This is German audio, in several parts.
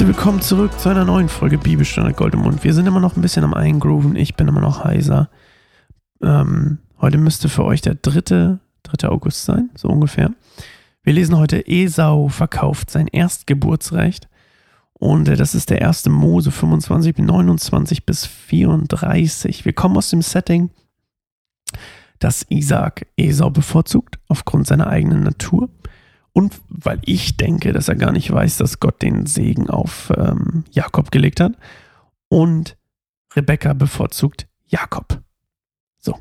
Herzlich willkommen zurück zu einer neuen Folge Bibelstunde Gold im Mund. Wir sind immer noch ein bisschen am Eingrooven. Ich bin immer noch heiser. Ähm, heute müsste für euch der 3. 3. August sein, so ungefähr. Wir lesen heute Esau verkauft sein Erstgeburtsrecht. Und äh, das ist der erste Mose 25, 29 bis 34. Wir kommen aus dem Setting, dass Isaac Esau bevorzugt aufgrund seiner eigenen Natur. Und weil ich denke, dass er gar nicht weiß, dass Gott den Segen auf ähm, Jakob gelegt hat. Und Rebekka bevorzugt Jakob. So,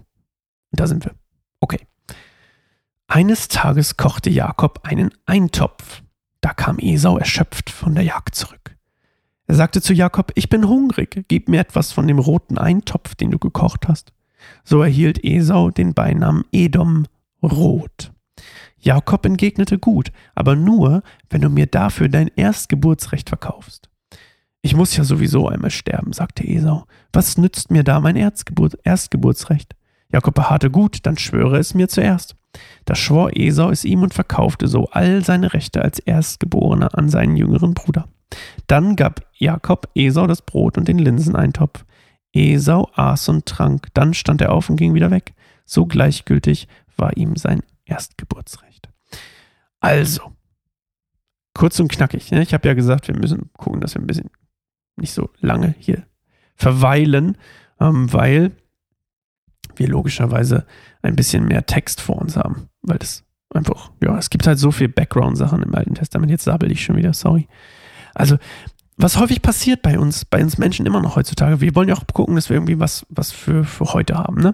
da sind wir. Okay. Eines Tages kochte Jakob einen Eintopf. Da kam Esau erschöpft von der Jagd zurück. Er sagte zu Jakob, ich bin hungrig, gib mir etwas von dem roten Eintopf, den du gekocht hast. So erhielt Esau den Beinamen Edom Rot. Jakob entgegnete gut, aber nur, wenn du mir dafür dein Erstgeburtsrecht verkaufst. Ich muss ja sowieso einmal sterben, sagte Esau. Was nützt mir da mein Erstgeburt, Erstgeburtsrecht? Jakob beharrte gut, dann schwöre es mir zuerst. Da schwor Esau es ihm und verkaufte so all seine Rechte als Erstgeborener an seinen jüngeren Bruder. Dann gab Jakob Esau das Brot und den Linseneintopf. Esau aß und trank, dann stand er auf und ging wieder weg. So gleichgültig war ihm sein Erstgeburtsrecht. Also, kurz und knackig. Ne? Ich habe ja gesagt, wir müssen gucken, dass wir ein bisschen nicht so lange hier verweilen, ähm, weil wir logischerweise ein bisschen mehr Text vor uns haben, weil das einfach, ja, es gibt halt so viel Background-Sachen im Alten Testament. Jetzt sabbel ich schon wieder, sorry. Also, was häufig passiert bei uns, bei uns Menschen immer noch heutzutage, wir wollen ja auch gucken, dass wir irgendwie was, was für, für heute haben, ne?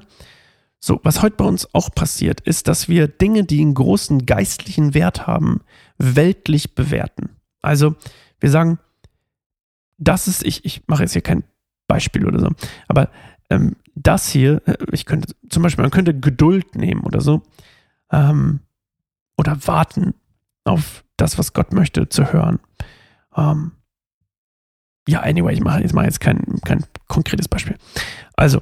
So, was heute bei uns auch passiert, ist, dass wir Dinge, die einen großen geistlichen Wert haben, weltlich bewerten. Also, wir sagen, das ist, ich, ich mache jetzt hier kein Beispiel oder so, aber ähm, das hier, äh, ich könnte zum Beispiel, man könnte Geduld nehmen oder so, ähm, oder warten auf das, was Gott möchte, zu hören. Ähm, ja, anyway, ich mache jetzt, mach jetzt kein, kein konkretes Beispiel. Also,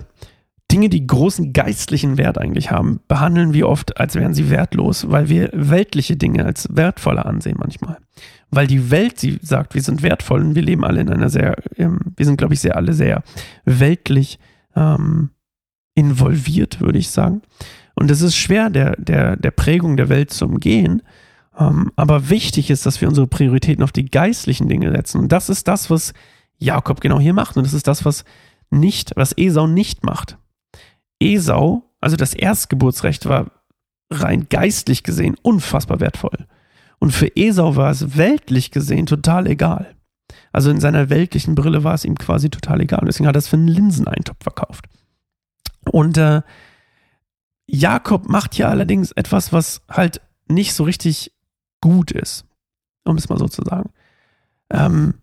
Dinge, die großen geistlichen Wert eigentlich haben, behandeln wir oft, als wären sie wertlos, weil wir weltliche Dinge als wertvoller ansehen manchmal. Weil die Welt, sie sagt, wir sind wertvoll und wir leben alle in einer sehr, ähm, wir sind, glaube ich, sehr alle sehr weltlich ähm, involviert, würde ich sagen. Und es ist schwer, der, der, der Prägung der Welt zu umgehen. Ähm, aber wichtig ist, dass wir unsere Prioritäten auf die geistlichen Dinge setzen. Und das ist das, was Jakob genau hier macht. Und das ist das, was nicht, was Esau nicht macht. Esau, also das Erstgeburtsrecht, war rein geistlich gesehen unfassbar wertvoll. Und für Esau war es weltlich gesehen total egal. Also in seiner weltlichen Brille war es ihm quasi total egal. Deswegen hat er es für einen Linseneintopf verkauft. Und äh, Jakob macht hier allerdings etwas, was halt nicht so richtig gut ist, um es mal so zu sagen. Ähm,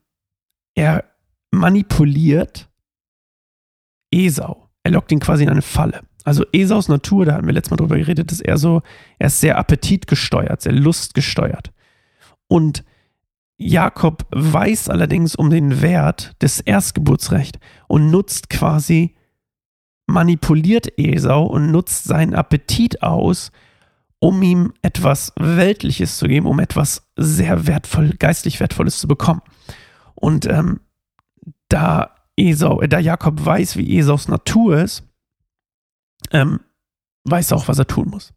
er manipuliert Esau. Er lockt ihn quasi in eine Falle. Also Esaus Natur, da hatten wir letztes Mal drüber geredet, ist er so, er ist sehr appetitgesteuert, sehr lustgesteuert. Und Jakob weiß allerdings um den Wert des Erstgeburtsrechts und nutzt quasi, manipuliert Esau und nutzt seinen Appetit aus, um ihm etwas Weltliches zu geben, um etwas sehr wertvoll, geistlich Wertvolles zu bekommen. Und ähm, da Esau, äh, da Jakob weiß, wie Esaus Natur ist, ähm, weiß auch, was er tun muss.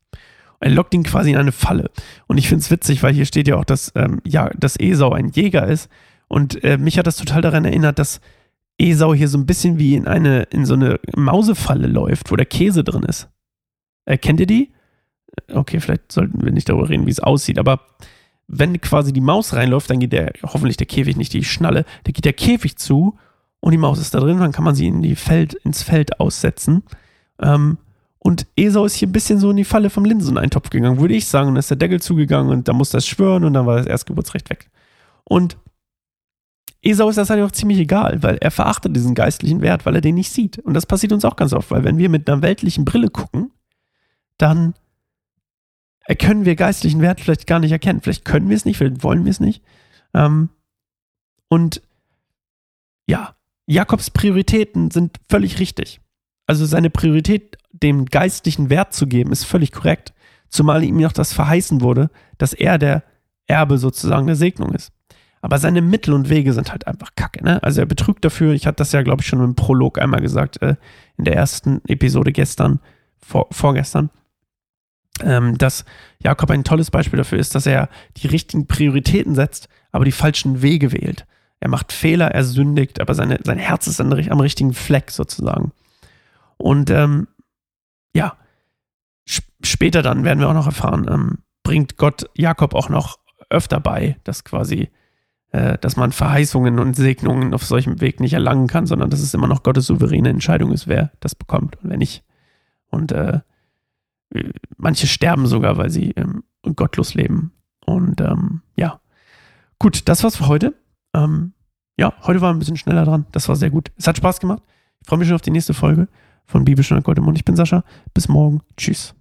Er lockt ihn quasi in eine Falle. Und ich finde es witzig, weil hier steht ja auch, dass, ähm, ja, dass Esau ein Jäger ist. Und äh, mich hat das total daran erinnert, dass Esau hier so ein bisschen wie in eine, in so eine Mausefalle läuft, wo der Käse drin ist. Äh, kennt ihr die? Okay, vielleicht sollten wir nicht darüber reden, wie es aussieht, aber wenn quasi die Maus reinläuft, dann geht der, hoffentlich der Käfig nicht die Schnalle, da geht der Käfig zu und die Maus ist da drin, dann kann man sie in die Feld, ins Feld aussetzen. Ähm, und Esau ist hier ein bisschen so in die Falle vom Linseneintopf gegangen, würde ich sagen. Und ist der Deckel zugegangen und da musste er schwören und dann war das Erstgeburtsrecht weg. Und Esau ist das eigentlich auch ziemlich egal, weil er verachtet diesen geistlichen Wert, weil er den nicht sieht. Und das passiert uns auch ganz oft, weil wenn wir mit einer weltlichen Brille gucken, dann können wir geistlichen Wert vielleicht gar nicht erkennen. Vielleicht können wir es nicht, vielleicht wollen wir es nicht. Ähm, und ja, Jakobs Prioritäten sind völlig richtig. Also seine Priorität, dem geistlichen Wert zu geben, ist völlig korrekt. Zumal ihm noch das verheißen wurde, dass er der Erbe sozusagen der Segnung ist. Aber seine Mittel und Wege sind halt einfach kacke. Ne? Also er betrügt dafür. Ich hatte das ja, glaube ich, schon im Prolog einmal gesagt, äh, in der ersten Episode gestern, vor, vorgestern, ähm, dass Jakob ein tolles Beispiel dafür ist, dass er die richtigen Prioritäten setzt, aber die falschen Wege wählt. Er macht Fehler, er sündigt, aber seine, sein Herz ist am richtigen Fleck sozusagen. Und ähm, ja, später dann werden wir auch noch erfahren, ähm, bringt Gott Jakob auch noch öfter bei, dass quasi, äh, dass man Verheißungen und Segnungen auf solchem Weg nicht erlangen kann, sondern dass es immer noch Gottes souveräne Entscheidung ist, wer das bekommt und wer nicht. Und äh, manche sterben sogar, weil sie ähm, gottlos leben. Und ähm, ja, gut, das war's für heute. Ähm, ja, heute war ein bisschen schneller dran. Das war sehr gut. Es hat Spaß gemacht. Ich freue mich schon auf die nächste Folge von Bibelstunde Gold im Mund. Ich bin Sascha. Bis morgen. Tschüss.